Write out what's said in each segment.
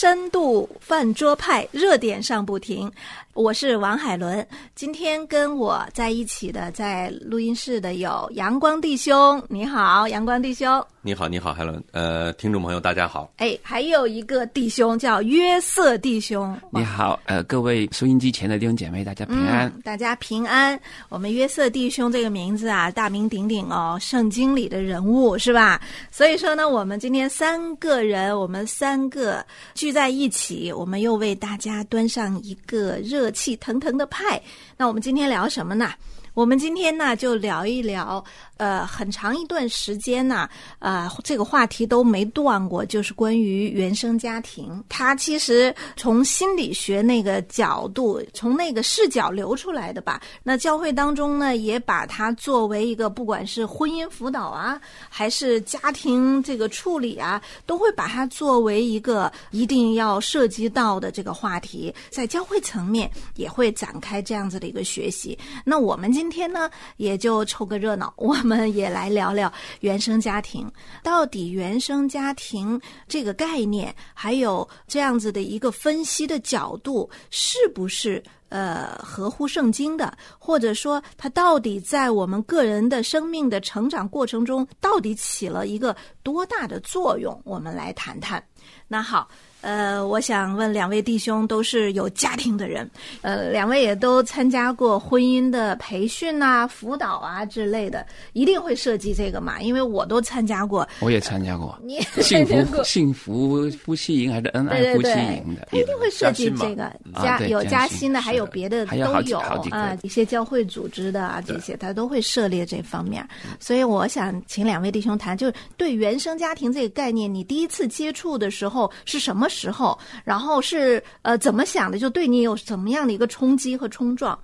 深度饭桌派热点上不停，我是王海伦。今天跟我在一起的，在录音室的有阳光弟兄，你好，阳光弟兄。你好，你好，海伦。呃，听众朋友，大家好。哎，还有一个弟兄叫约瑟弟兄。你好，呃，各位收音机前的弟兄姐妹，大家平安。大家平安。我们约瑟弟兄这个名字啊，大名鼎鼎哦，圣经里的人物是吧？所以说呢，我们今天三个人，我们三个聚聚在一起，我们又为大家端上一个热气腾腾的派。那我们今天聊什么呢？我们今天呢，就聊一聊。呃，很长一段时间呢，呃，这个话题都没断过，就是关于原生家庭。它其实从心理学那个角度，从那个视角流出来的吧。那教会当中呢，也把它作为一个，不管是婚姻辅导啊，还是家庭这个处理啊，都会把它作为一个一定要涉及到的这个话题，在教会层面也会展开这样子的一个学习。那我们今今天呢，也就凑个热闹，我们也来聊聊原生家庭，到底原生家庭这个概念，还有这样子的一个分析的角度，是不是呃合乎圣经的？或者说，它到底在我们个人的生命的成长过程中，到底起了一个多大的作用？我们来谈谈。那好。呃，我想问两位弟兄都是有家庭的人，呃，两位也都参加过婚姻的培训啊、辅导啊之类的，一定会涉及这个嘛？因为我都参加过，我也参加过，你也幸福幸福夫妻营还是恩爱夫妻营的，他一定会涉及这个加有加薪的，还有别的都有啊，一些教会组织的啊，这些他都会涉猎这方面。所以我想请两位弟兄谈，就是对原生家庭这个概念，你第一次接触的时候是什么？时候，然后是呃怎么想的？就对你有怎么样的一个冲击和冲撞？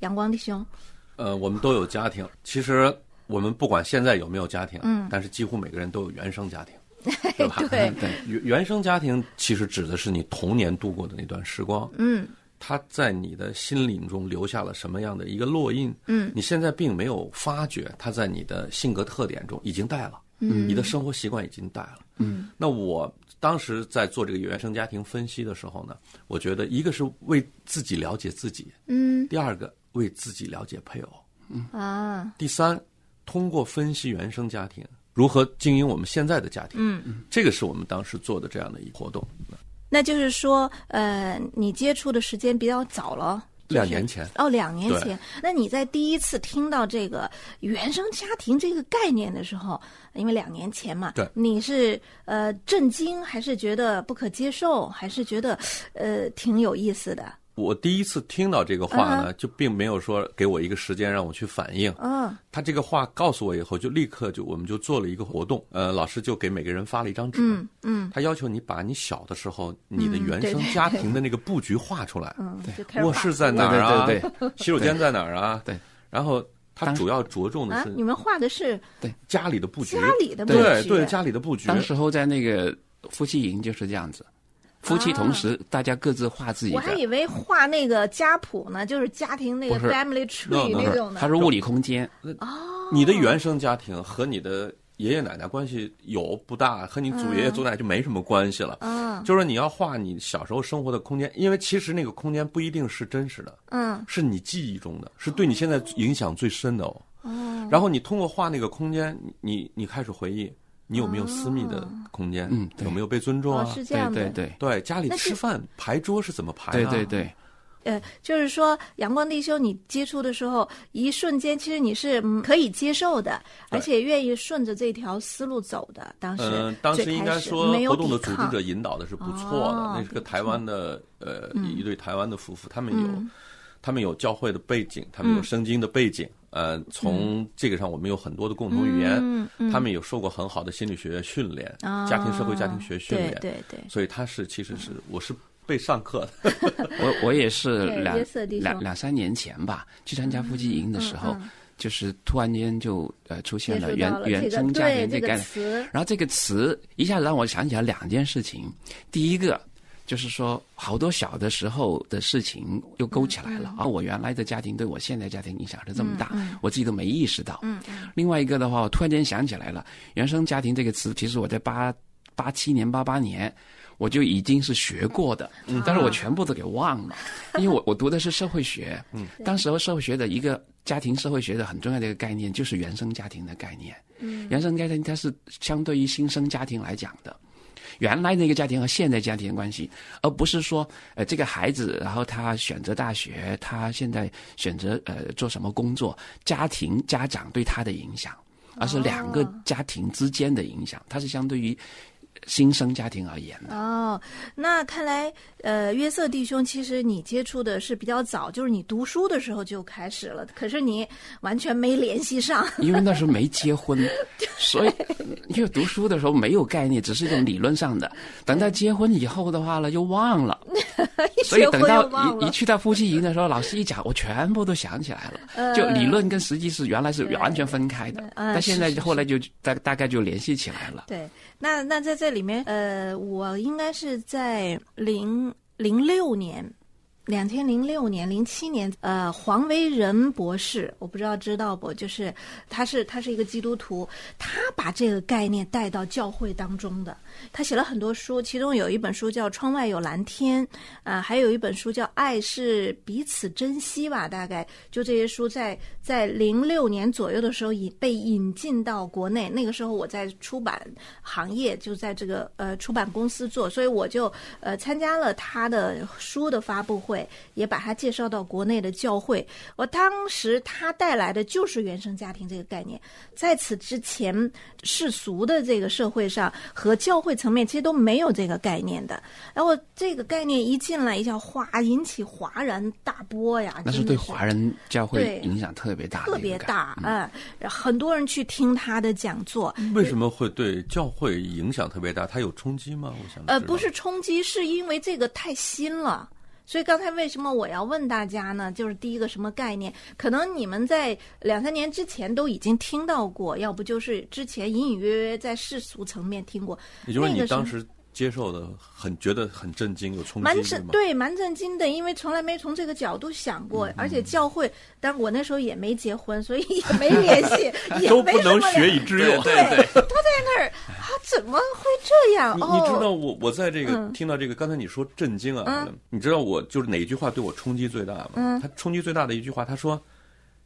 阳光弟兄，呃，我们都有家庭。其实我们不管现在有没有家庭，嗯，但是几乎每个人都有原生家庭，对吧？对 对，原原生家庭其实指的是你童年度过的那段时光，嗯，他在你的心灵中留下了什么样的一个烙印？嗯，你现在并没有发觉，他在你的性格特点中已经带了，嗯，你的生活习惯已经带了，嗯，那我。当时在做这个原生家庭分析的时候呢，我觉得一个是为自己了解自己，嗯，第二个为自己了解配偶，嗯。啊，第三，通过分析原生家庭如何经营我们现在的家庭，嗯，这个是我们当时做的这样的一个活动。那就是说，呃，你接触的时间比较早了。两年前哦，两年前。那你在第一次听到这个原生家庭这个概念的时候，因为两年前嘛，对，你是呃震惊，还是觉得不可接受，还是觉得呃挺有意思的？我第一次听到这个话呢，就并没有说给我一个时间让我去反应。嗯，他这个话告诉我以后，就立刻就我们就做了一个活动。呃，老师就给每个人发了一张纸。嗯嗯，他要求你把你小的时候你的原生家庭的那个布局画出来。嗯，对，卧室在哪儿啊？对对，洗手间在哪儿啊？对。然后他主要着重的是你们画的是对家里的布局，家里的布局，对对，家里的布局。当时候在那个夫妻营就是这样子。夫妻同时，大家各自画自己的。我还以为画那个家谱呢，就是家庭那个 family tree 那种的。它是物理空间。哦。你的原生家庭和你的爷爷奶奶关系有不大，和你祖爷爷祖奶奶就没什么关系了。嗯。就是你要画你小时候生活的空间，因为其实那个空间不一定是真实的。嗯。是你记忆中的，是对你现在影响最深的哦。哦。然后你通过画那个空间，你你开始回忆。你有没有私密的空间？嗯，有没有被尊重啊？是这样的。对对对，家里吃饭排桌是怎么排？对对对。呃，就是说，阳光弟兄，你接触的时候，一瞬间，其实你是可以接受的，而且愿意顺着这条思路走的。当时，嗯，当时应该说，活动的组织者引导的是不错的。那是个台湾的，呃，一对台湾的夫妇，他们有，他们有教会的背景，他们有圣经的背景。呃，从这个上我们有很多的共同语言，他们有受过很好的心理学训练，家庭社会家庭学训练，对对，所以他是其实是我是被上课的，我我也是两两两三年前吧，去参加夫妻营的时候，就是突然间就呃出现了原原生家庭这个概念，然后这个词一下子让我想起来两件事情，第一个。就是说，好多小的时候的事情又勾起来了，而我原来的家庭对我现在家庭影响是这么大，我自己都没意识到。另外一个的话，我突然间想起来了，原生家庭这个词，其实我在八八七年、八八年，我就已经是学过的，但是我全部都给忘了，因为我我读的是社会学，嗯，当时候社会学的一个家庭社会学的很重要的一个概念就是原生家庭的概念，嗯，原生家庭它是相对于新生家庭来讲的，原来那个家庭和现在家庭的关系，而不是说呃这个孩子然后他选择大学，他现在选择呃做什么工作，家庭家长对他的影响，而是两个家庭之间的影响，它是相对于。新生家庭而言哦，那看来呃，约瑟弟兄，其实你接触的是比较早，就是你读书的时候就开始了，可是你完全没联系上，因为那时候没结婚，所以因为读书的时候没有概念，只是一种理论上的。等到结婚以后的话呢，又忘了，所以等到一一去到夫妻营的时候，老师一讲，我全部都想起来了，就理论跟实际是原来是完全分开的，但现在后来就大大概就联系起来了。对。那那在这里面，呃，我应该是在零零六年。两千零六年、零七年，呃，黄维仁博士，我不知道知道不？就是他是他是一个基督徒，他把这个概念带到教会当中的。他写了很多书，其中有一本书叫《窗外有蓝天》，啊，还有一本书叫《爱是彼此珍惜》吧。大概就这些书在在零六年左右的时候引被引进到国内。那个时候我在出版行业，就在这个呃出版公司做，所以我就呃参加了他的书的发布会。也把他介绍到国内的教会。我当时他带来的就是原生家庭这个概念，在此之前世俗的这个社会上和教会层面其实都没有这个概念的。然后这个概念一进来，一下哗引起哗然大波呀！那是对华人教会影响特别大，特别大嗯，很多人去听他的讲座。为什么会对教会影响特别大？他有冲击吗？我想呃，不是冲击，是因为这个太新了。所以刚才为什么我要问大家呢？就是第一个什么概念？可能你们在两三年之前都已经听到过，要不就是之前隐隐约约在世俗层面听过。也就是你当时。接受的很觉得很震惊，有冲击蛮震对，蛮震惊的，因为从来没从这个角度想过，而且教会，但我那时候也没结婚，所以 也没联系，也都不能学以致用，对对，都在那儿，他，怎么会这样？你你知道我我在这个听到这个，刚才你说震惊啊，你知道我就是哪一句话对我冲击最大吗？嗯，他冲击最大的一句话，他说，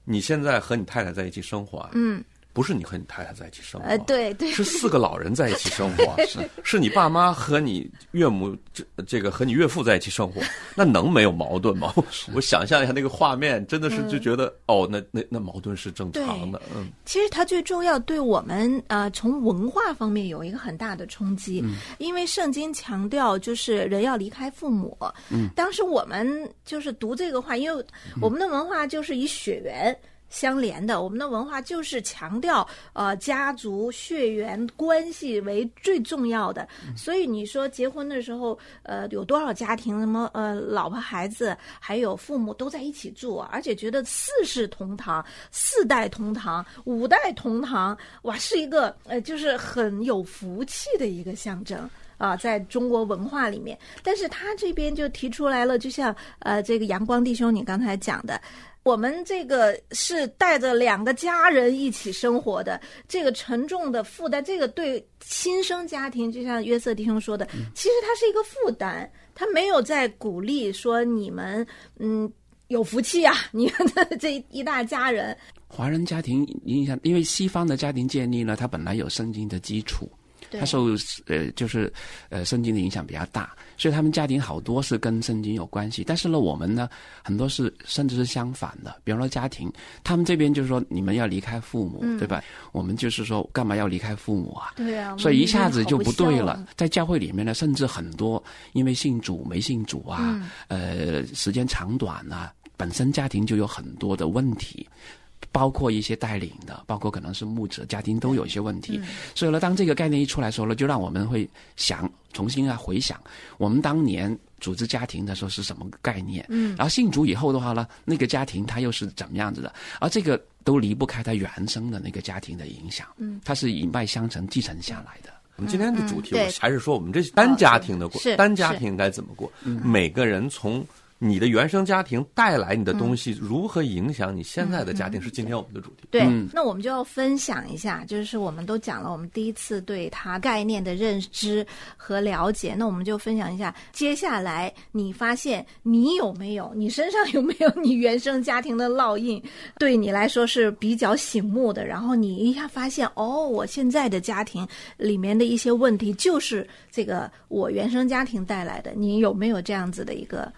你现在和你太太在一起生活，嗯。不是你和你太太在一起生活，呃，对对，是四个老人在一起生活，是是你爸妈和你岳母这这个和你岳父在一起生活，那能没有矛盾吗？我想象一下那个画面，真的是就觉得哦，那那那矛盾是正常的，嗯。其实它最重要，对我们呃从文化方面有一个很大的冲击，因为圣经强调就是人要离开父母，嗯，当时我们就是读这个话，因为我们的文化就是以血缘。相连的，我们的文化就是强调呃家族血缘关系为最重要的。所以你说结婚的时候，呃，有多少家庭什么呃，老婆孩子还有父母都在一起住，而且觉得四世同堂、四代同堂、五代同堂，哇，是一个呃，就是很有福气的一个象征啊，在中国文化里面。但是他这边就提出来了，就像呃，这个阳光弟兄你刚才讲的。我们这个是带着两个家人一起生活的，这个沉重的负担，这个对新生家庭，就像约瑟弟兄说的，其实它是一个负担，他没有在鼓励说你们嗯有福气啊，你们的这一大家人。华人家庭影响，因为西方的家庭建立呢，它本来有圣经的基础。他受呃就是呃圣经的影响比较大，所以他们家庭好多是跟圣经有关系。但是呢，我们呢很多是甚至是相反的。比方说家庭，他们这边就是说你们要离开父母，对吧？我们就是说干嘛要离开父母啊？对啊。所以一下子就不对了。在教会里面呢，甚至很多因为信主没信主啊，呃时间长短啊，本身家庭就有很多的问题。包括一些带领的，包括可能是牧者家庭都有一些问题，所以呢，当这个概念一出来的时候呢，就让我们会想重新啊回想我们当年组织家庭的时候是什么概念，嗯，然后信主以后的话呢，那个家庭它又是怎么样子的，而这个都离不开它原生的那个家庭的影响，嗯，它是一脉相承继承下来的。我们今天的主题我还是说我们这单家庭。的过单家庭该怎么过，每个人从。你的原生家庭带来你的东西如何影响你现在的家庭，是今天我们的主题。对，那我们就要分享一下，就是我们都讲了，我们第一次对它概念的认知和了解，那我们就分享一下，接下来你发现你有没有，你身上有没有你原生家庭的烙印，对你来说是比较醒目的，然后你一下发现，哦，我现在的家庭里面的一些问题就是这个我原生家庭带来的，你有没有这样子的一个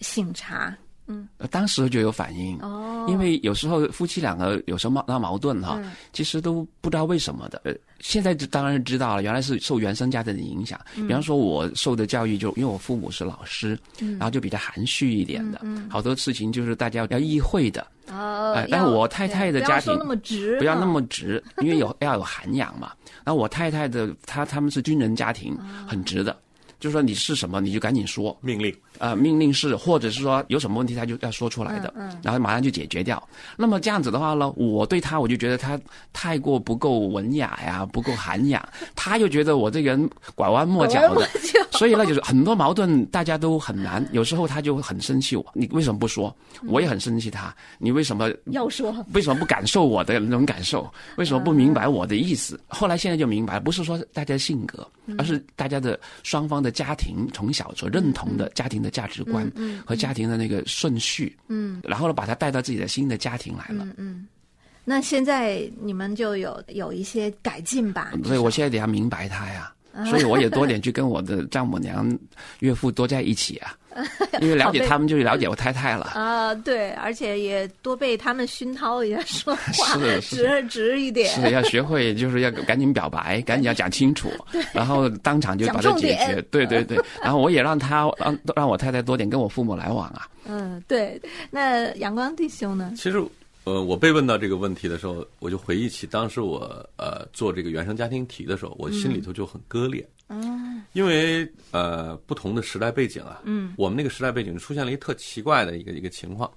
醒茶？嗯，当时就有反应哦，因为有时候夫妻两个有时候闹闹矛盾哈，其实都不知道为什么的。呃，现在当然知道了，原来是受原生家庭的影响。比方说，我受的教育就因为我父母是老师，然后就比较含蓄一点的，好多事情就是大家要意会的。哦，但是我太太的家庭不要那么直，不要那么直，因为有要有涵养嘛。然后我太太的她他们是军人家庭，很直的。就说你是什么，你就赶紧说命令啊，命令是，或者是说有什么问题，他就要说出来的，然后马上就解决掉。那么这样子的话呢，我对他我就觉得他太过不够文雅呀，不够涵养，他又觉得我这个人拐弯抹角的，所以呢，就是很多矛盾大家都很难。有时候他就很生气我，你为什么不说？我也很生气他，你为什么要说？为什么不感受我的那种感受？为什么不明白我的意思？后来现在就明白，不是说大家性格，而是大家的双方的。家庭从小所认同的家庭的价值观和家庭的那个顺序，嗯，然后呢，把他带到自己的新的家庭来了，嗯，那现在你们就有有一些改进吧？所以我现在得要明白他呀。所以我也多点去跟我的丈母娘、岳父多在一起啊，因为了解他们就了解我太太了啊。对，而且也多被他们熏陶一下说 话，直直一点。是要学会，就是要赶紧表白，赶紧要讲清楚，然后当场就把它解决。对对对，然后我也让他让让我太太多点跟我父母来往啊。嗯，对。那阳光弟兄呢？其实。呃，我被问到这个问题的时候，我就回忆起当时我呃做这个原生家庭题的时候，我心里头就很割裂。嗯，因为呃不同的时代背景啊，嗯，我们那个时代背景出现了一特奇怪的一个一个情况。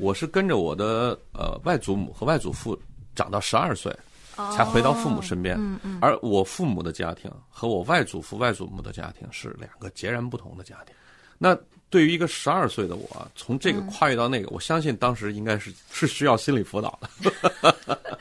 我是跟着我的呃外祖母和外祖父长到十二岁，才回到父母身边。嗯嗯，而我父母的家庭和我外祖父外祖母的家庭是两个截然不同的家庭。那对于一个十二岁的我，从这个跨越到那个，我相信当时应该是是需要心理辅导的。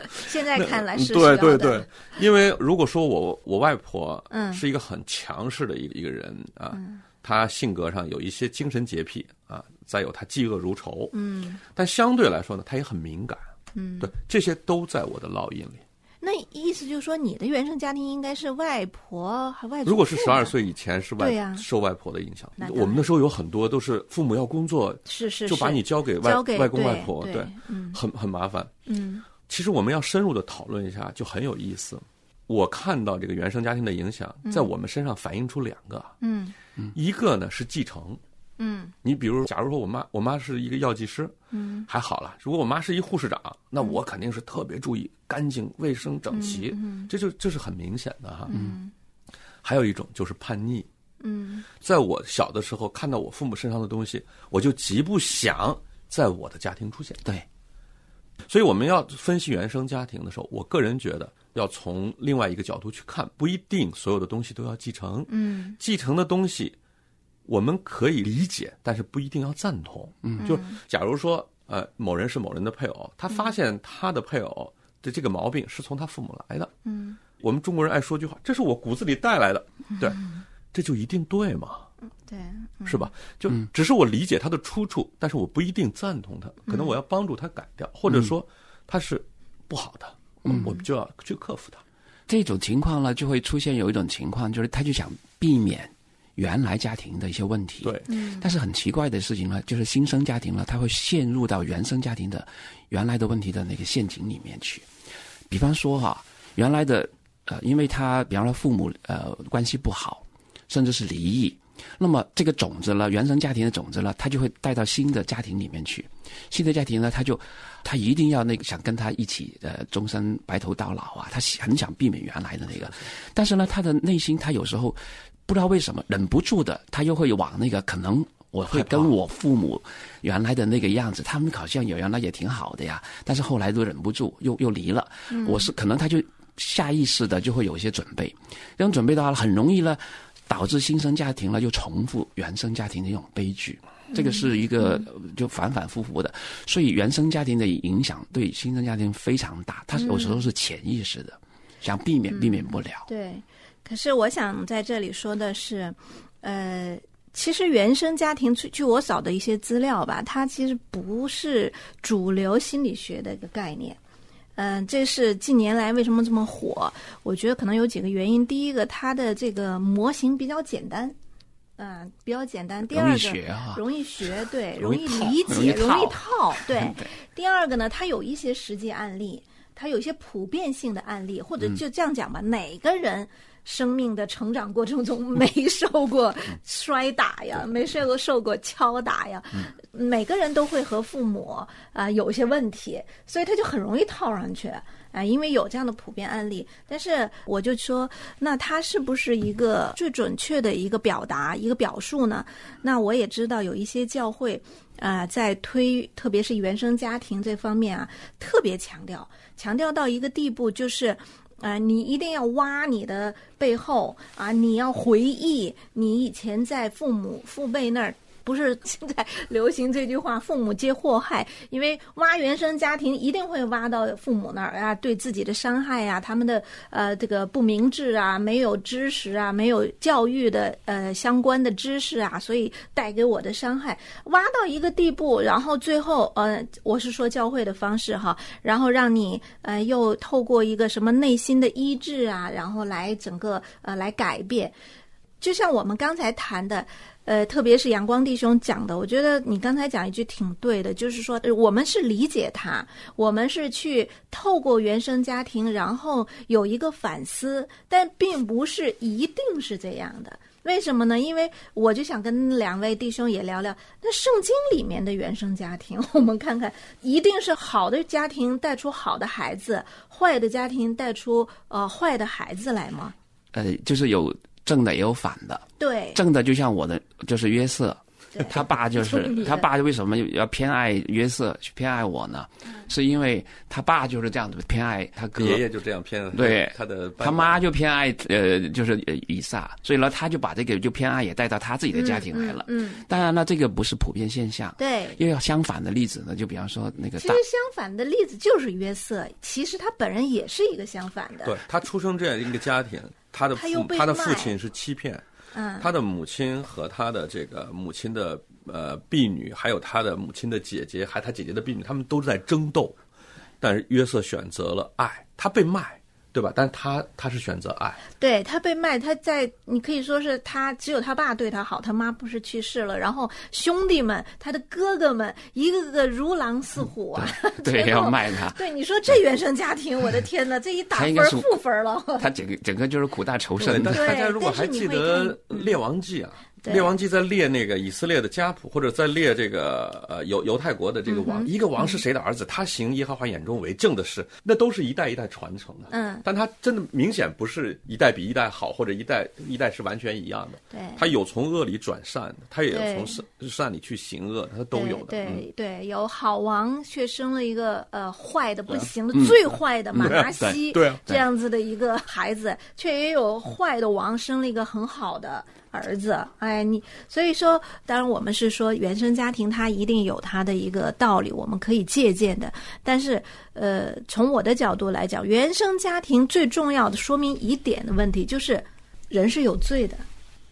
现在看来是对对对，因为如果说我我外婆嗯。是一个很强势的一个一个人啊，她性格上有一些精神洁癖啊，再有她嫉恶如仇嗯，但相对来说呢，她也很敏感嗯，对，这些都在我的烙印里。那意思就是说，你的原生家庭应该是外婆和外。如果是十二岁以前是外受外婆的影响，我们那时候有很多都是父母要工作，是是，就把你交给外外公外婆，对，很很麻烦。嗯，其实我们要深入的讨论一下，就很有意思。我看到这个原生家庭的影响在我们身上反映出两个，嗯，一个呢是继承。嗯，你比如，假如说我妈，我妈是一个药剂师，嗯，还好了。如果我妈是一护士长，那我肯定是特别注意干净、卫生、整齐，这就这是很明显的哈。嗯，还有一种就是叛逆。嗯，在我小的时候看到我父母身上的东西，我就极不想在我的家庭出现。对，所以我们要分析原生家庭的时候，我个人觉得要从另外一个角度去看，不一定所有的东西都要继承。嗯，继承的东西。我们可以理解，但是不一定要赞同。嗯，就假如说，呃，某人是某人的配偶，他发现他的配偶的这个毛病是从他父母来的。嗯，我们中国人爱说句话，这是我骨子里带来的。对，这就一定对吗？对，是吧？就只是我理解他的出处，但是我不一定赞同他。可能我要帮助他改掉，或者说他是不好的，我们就要去克服它。这种情况呢，就会出现有一种情况，就是他就想避免。原来家庭的一些问题，对，但是很奇怪的事情呢，就是新生家庭呢，他会陷入到原生家庭的原来的问题的那个陷阱里面去。比方说哈，原来的呃，因为他比方说父母呃关系不好，甚至是离异，那么这个种子呢，原生家庭的种子呢，他就会带到新的家庭里面去。新的家庭呢，他就他一定要那个想跟他一起呃终身白头到老啊，他很想避免原来的那个，但是呢，他的内心他有时候。不知道为什么忍不住的，他又会往那个可能我会跟我父母原来的那个样子，他们好像有原来也挺好的呀，但是后来都忍不住又又离了。我是可能他就下意识的就会有一些准备，这种准备的话很容易呢，导致新生家庭呢又重复原生家庭的一种悲剧。这个是一个就反反复复的，所以原生家庭的影响对新生家庭非常大，它有时候是潜意识的，想避免避免不了。对，可是我想在这里说的是，呃，其实原生家庭，据我找的一些资料吧，它其实不是主流心理学的一个概念。嗯，这是近年来为什么这么火？我觉得可能有几个原因。第一个，它的这个模型比较简单。嗯，比较简单。第二个容易学，对，容易理解，容易套，对。第二个呢，它有一些实际案例，它有一些普遍性的案例，或者就这样讲吧，哪个人生命的成长过程中没受过摔打呀，没受过受过敲打呀？每个人都会和父母啊有一些问题，所以他就很容易套上去。啊，因为有这样的普遍案例，但是我就说，那它是不是一个最准确的一个表达、一个表述呢？那我也知道有一些教会啊，在推，特别是原生家庭这方面啊，特别强调，强调到一个地步，就是啊，你一定要挖你的背后啊，你要回忆你以前在父母父辈那儿。不是现在流行这句话“父母皆祸害”，因为挖原生家庭一定会挖到父母那儿啊，对自己的伤害呀，他们的呃这个不明智啊，没有知识啊，没有教育的呃相关的知识啊，所以带给我的伤害，挖到一个地步，然后最后呃，我是说教会的方式哈，然后让你呃又透过一个什么内心的医治啊，然后来整个呃来改变，就像我们刚才谈的。呃，特别是阳光弟兄讲的，我觉得你刚才讲一句挺对的，就是说我们是理解他，我们是去透过原生家庭，然后有一个反思，但并不是一定是这样的。为什么呢？因为我就想跟两位弟兄也聊聊，那圣经里面的原生家庭，我们看看，一定是好的家庭带出好的孩子，坏的家庭带出呃坏的孩子来吗？呃，就是有。正的也有反的，对，正的就像我的，就是约瑟，他爸就是他爸为什么要偏爱约瑟，偏爱我呢？是因为他爸就是这样子偏爱他哥，爷爷就这样偏爱对他的，他妈就偏爱呃，就是以撒，所以呢，他就把这个就偏爱也带到他自己的家庭来了。嗯，当然了，这个不是普遍现象。对，又要相反的例子呢，就比方说那个，其实相反的例子就是约瑟，其实他本人也是一个相反的。对他出生这样一个家庭。他的父他的父亲是欺骗，嗯，他的母亲和他的这个母亲的呃婢女，还有他的母亲的姐姐，还他姐姐的婢女，他们都在争斗，但是约瑟选择了爱，他被卖。对吧？但他他是选择爱，对他被卖，他在你可以说是他只有他爸对他好，他妈不是去世了，然后兄弟们，他的哥哥们一个个如狼似虎啊，对，要卖他。对，你说这原生家庭，我的天哪，这一打分负分了。他整个整个就是苦大仇深的。大家如果还记得《列王记》啊。列王记在列那个以色列的家谱，或者在列这个呃犹犹太国的这个王，一个王是谁的儿子，他行耶和华眼中为正的事，那都是一代一代传承的。嗯，但他真的明显不是一代比一代好，或者一代一代是完全一样的。对，他有从恶里转善的，他也有从善善里去行恶，他都有的。对对，有好王却生了一个呃坏的不行的最坏的马拉西，对这样子的一个孩子，却也有坏的王生了一个很好的。儿子，哎，你所以说，当然我们是说原生家庭，它一定有它的一个道理，我们可以借鉴的。但是，呃，从我的角度来讲，原生家庭最重要的说明一点的问题就是，人是有罪的。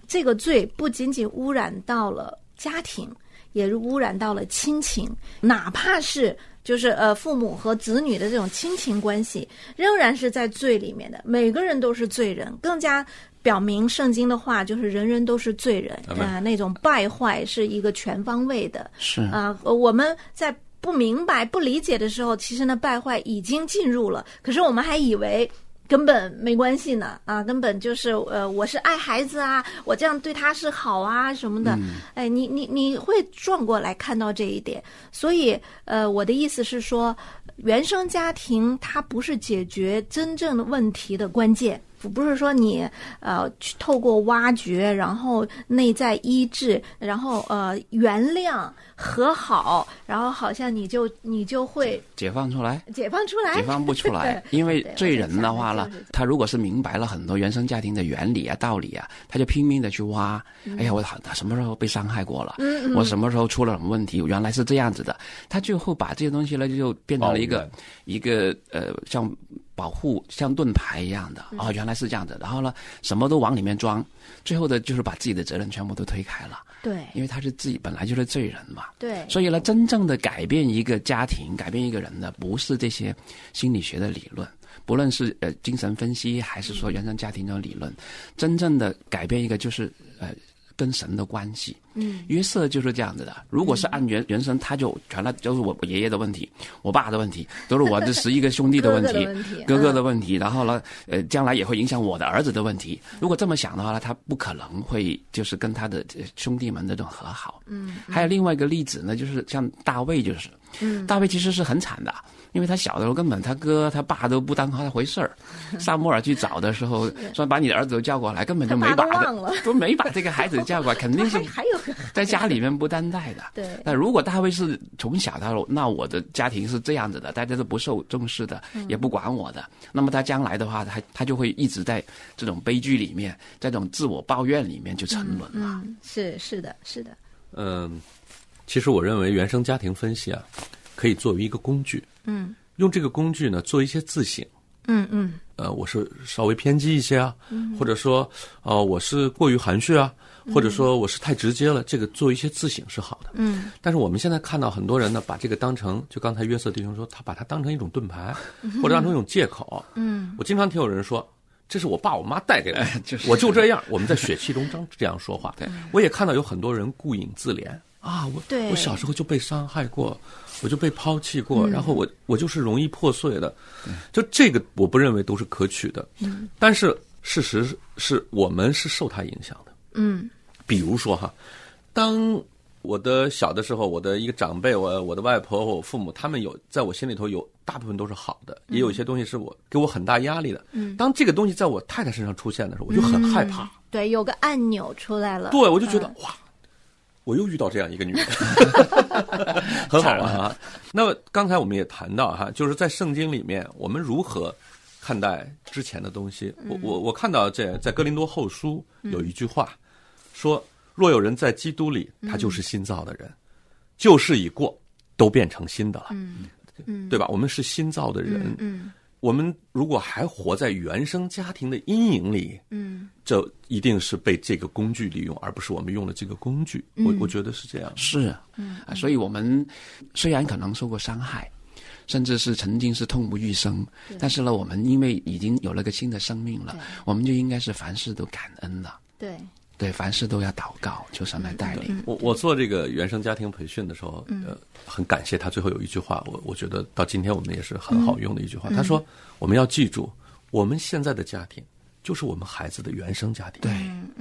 这个罪不仅仅污染到了家庭，也污染到了亲情，哪怕是就是呃父母和子女的这种亲情关系，仍然是在罪里面的。每个人都是罪人，更加。表明圣经的话就是人人都是罪人啊，那种败坏是一个全方位的。是啊，我们在不明白、不理解的时候，其实呢败坏已经进入了。可是我们还以为根本没关系呢啊，根本就是呃，我是爱孩子啊，我这样对他是好啊什么的。哎，你你你会转过来看到这一点。所以呃，我的意思是说，原生家庭它不是解决真正的问题的关键。不是说你呃去透过挖掘，然后内在医治，然后呃原谅和好，然后好像你就你就会解放出来，解放出来，解放不出来，因为罪人的话呢，他如果是明白了很多原生家庭的原理啊、道理啊，他就拼命的去挖。哎呀，我他什么时候被伤害过了？我什么时候出了什么问题？原来是这样子的，他最后把这些东西呢，就变成了一个一个呃像。保护像盾牌一样的哦，原来是这样子。然后呢，什么都往里面装，最后的就是把自己的责任全部都推开了。对，因为他是自己本来就是罪人嘛。对，所以呢，真正的改变一个家庭、改变一个人的，不是这些心理学的理论，不论是呃精神分析，还是说原生家庭的理论，真正的改变一个就是呃。跟神的关系，嗯，约瑟就是这样子的。如果是按原原生，他就全了，就是我爷爷的问题，我爸的问题，都是我这十一个兄弟的问题，哥哥的问题。然后呢，呃，将来也会影响我的儿子的问题。如果这么想的话呢，他不可能会就是跟他的兄弟们那种和好。嗯，还有另外一个例子呢，就是像大卫，就是，嗯，大卫其实是很惨的。因为他小的时候根本他哥他爸都不当他回事儿，萨摩尔去找的时候说把你的儿子都叫过来，根本就没把都没把这个孩子叫过来，肯定是 还有在家里面不担待的。对，那如果大卫是从小他说那我的家庭是这样子的，大家都不受重视的，也不管我的，那么他将来的话，他他就会一直在这种悲剧里面，在这种自我抱怨里面就沉沦了。是是的是的。嗯，其实我认为原生家庭分析啊，可以作为一个工具。嗯，用这个工具呢做一些自省。嗯嗯。呃，我是稍微偏激一些啊，或者说，呃，我是过于含蓄啊，或者说我是太直接了。这个做一些自省是好的。嗯。但是我们现在看到很多人呢，把这个当成，就刚才约瑟弟兄说，他把它当成一种盾牌，或者当成一种借口。嗯。我经常听有人说，这是我爸我妈带给的，我就这样。我们在血气中争这样说话。对。我也看到有很多人顾影自怜啊，我我小时候就被伤害过。我就被抛弃过，然后我我就是容易破碎的，就这个我不认为都是可取的。嗯，但是事实是我们是受他影响的。嗯，比如说哈，当我的小的时候，我的一个长辈，我我的外婆或我父母，他们有在我心里头有大部分都是好的，也有一些东西是我给我很大压力的。嗯，当这个东西在我太太身上出现的时候，我就很害怕。对，有个按钮出来了。对，我就觉得哇。我又遇到这样一个女人，很好玩啊。那么刚才我们也谈到哈，就是在圣经里面，我们如何看待之前的东西？我我我看到这在哥林多后书有一句话说：“若有人在基督里，他就是新造的人，旧事已过，都变成新的了。”嗯嗯，对吧？我们是新造的人。嗯。我们如果还活在原生家庭的阴影里，嗯，这一定是被这个工具利用，而不是我们用了这个工具。我我觉得是这样。是，嗯，所以我们虽然可能受过伤害，甚至是曾经是痛不欲生，但是呢，我们因为已经有了个新的生命了，我们就应该是凡事都感恩了。对。对，凡事都要祷告，求神来带领。我我做这个原生家庭培训的时候，呃，很感谢他最后有一句话，我我觉得到今天我们也是很好用的一句话。他说：“我们要记住，我们现在的家庭就是我们孩子的原生家庭。”对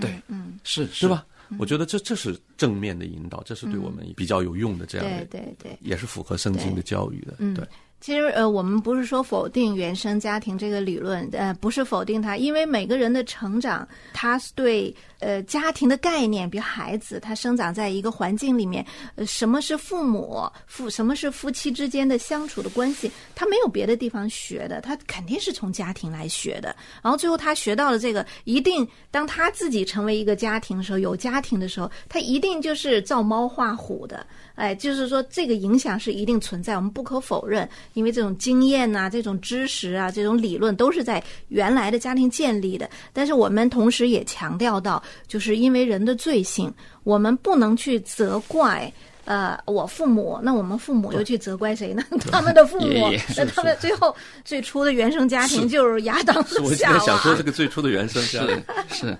对，嗯，是是吧？我觉得这这是正面的引导，这是对我们比较有用的这样的，对对对，也是符合圣经的教育的，对。其实，呃，我们不是说否定原生家庭这个理论，呃，不是否定它，因为每个人的成长，他对呃家庭的概念，比如孩子，他生长在一个环境里面，呃，什么是父母夫，什么是夫妻之间的相处的关系，他没有别的地方学的，他肯定是从家庭来学的。然后最后他学到了这个，一定当他自己成为一个家庭的时候，有家庭的时候，他一定就是照猫画虎的。哎，就是说这个影响是一定存在，我们不可否认，因为这种经验呐、这种知识啊、这种理论都是在原来的家庭建立的。但是我们同时也强调到，就是因为人的罪性，我们不能去责怪呃我父母，那我们父母又去责怪谁呢？他们的父母，那他们最后最初的原生家庭就是亚当和夏娃。我想说这 个最初的原生家庭是。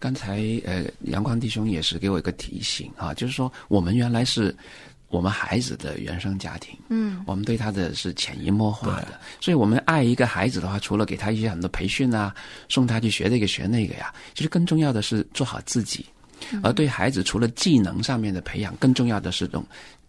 刚才呃，阳光弟兄也是给我一个提醒啊，就是说我们原来是我们孩子的原生家庭，嗯，我们对他的是潜移默化的，所以我们爱一个孩子的话，除了给他一些很多培训啊，送他去学这个学那个呀，其实更重要的是做好自己，而对孩子除了技能上面的培养，更重要的是这种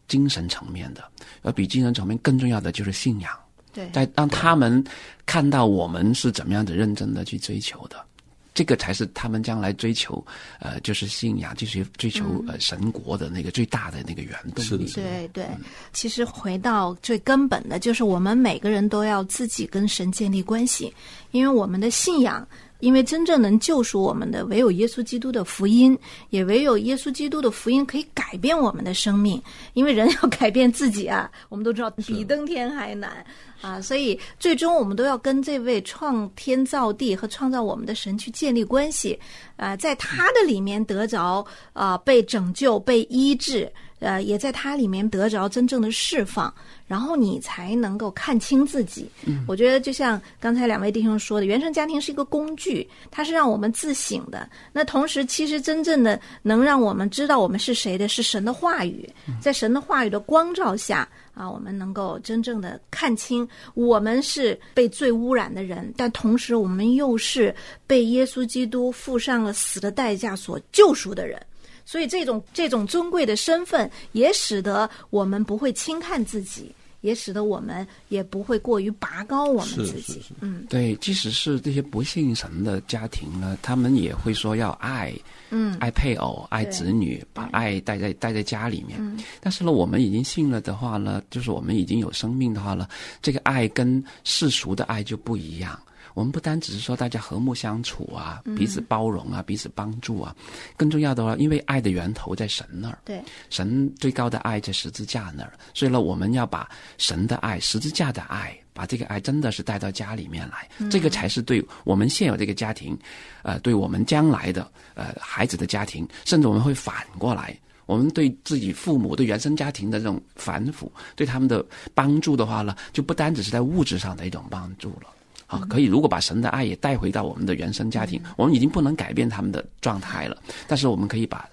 精神层面的，而比精神层面更重要的就是信仰。对，在让他们看到我们是怎么样的认真的去追求的。这个才是他们将来追求，呃，就是信仰，就是追求呃神国的那个最大的那个原动力。对对，其实回到最根本的，就是我们每个人都要自己跟神建立关系，因为我们的信仰。因为真正能救赎我们的，唯有耶稣基督的福音，也唯有耶稣基督的福音可以改变我们的生命。因为人要改变自己啊，我们都知道比登天还难啊，所以最终我们都要跟这位创天造地和创造我们的神去建立关系啊，在他的里面得着啊被拯救、被医治。呃，也在它里面得着真正的释放，然后你才能够看清自己。我觉得就像刚才两位弟兄说的，原生家庭是一个工具，它是让我们自省的。那同时，其实真正的能让我们知道我们是谁的是神的话语，在神的话语的光照下啊，我们能够真正的看清我们是被最污染的人，但同时我们又是被耶稣基督付上了死的代价所救赎的人。所以，这种这种尊贵的身份，也使得我们不会轻看自己，也使得我们也不会过于拔高我们自己。嗯，对，即使是这些不信神的家庭呢，他们也会说要爱，嗯，爱配偶，爱子女，把爱带在带在家里面。但是呢，我们已经信了的话呢，就是我们已经有生命的话呢，这个爱跟世俗的爱就不一样。我们不单只是说大家和睦相处啊，彼此包容啊，彼此帮助啊，更重要的话，因为爱的源头在神那儿，对，神最高的爱在十字架那儿，所以呢，我们要把神的爱、十字架的爱，把这个爱真的是带到家里面来，这个才是对我们现有这个家庭，呃，对我们将来的呃孩子的家庭，甚至我们会反过来，我们对自己父母、对原生家庭的这种反腐，对他们的帮助的话呢，就不单只是在物质上的一种帮助了。啊，可以。如果把神的爱也带回到我们的原生家庭，我们已经不能改变他们的状态了。但是我们可以把，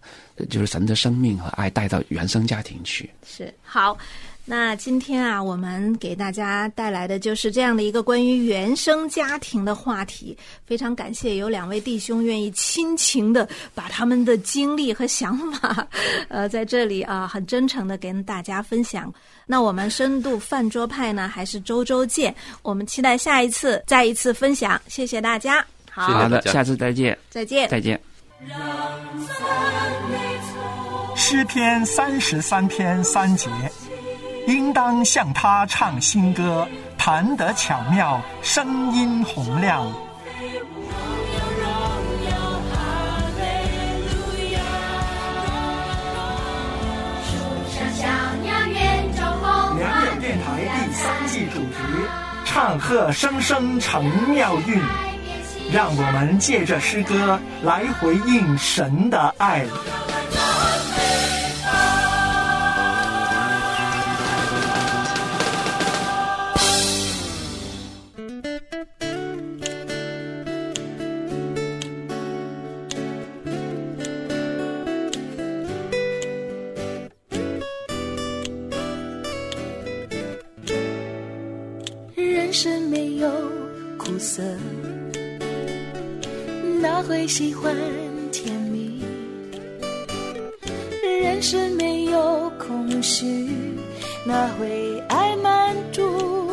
就是神的生命和爱带到原生家庭去。是好。那今天啊，我们给大家带来的就是这样的一个关于原生家庭的话题。非常感谢有两位弟兄愿意亲情的把他们的经历和想法，呃，在这里啊，很真诚的跟大家分享。那我们深度饭桌派呢，还是周周见。我们期待下一次再一次分享。谢谢大家。好的，下次再见。再见。再见。诗篇三十三篇三节。应当向他唱新歌，弹得巧妙，声音洪亮。良友电台第三季主题：唱和声声成妙韵。让我们借着诗歌来回应神的爱。喜欢甜蜜，人生没有空虚，哪会爱满足？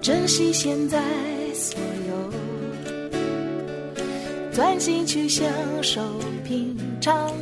珍惜现在所有，专心去享受平常，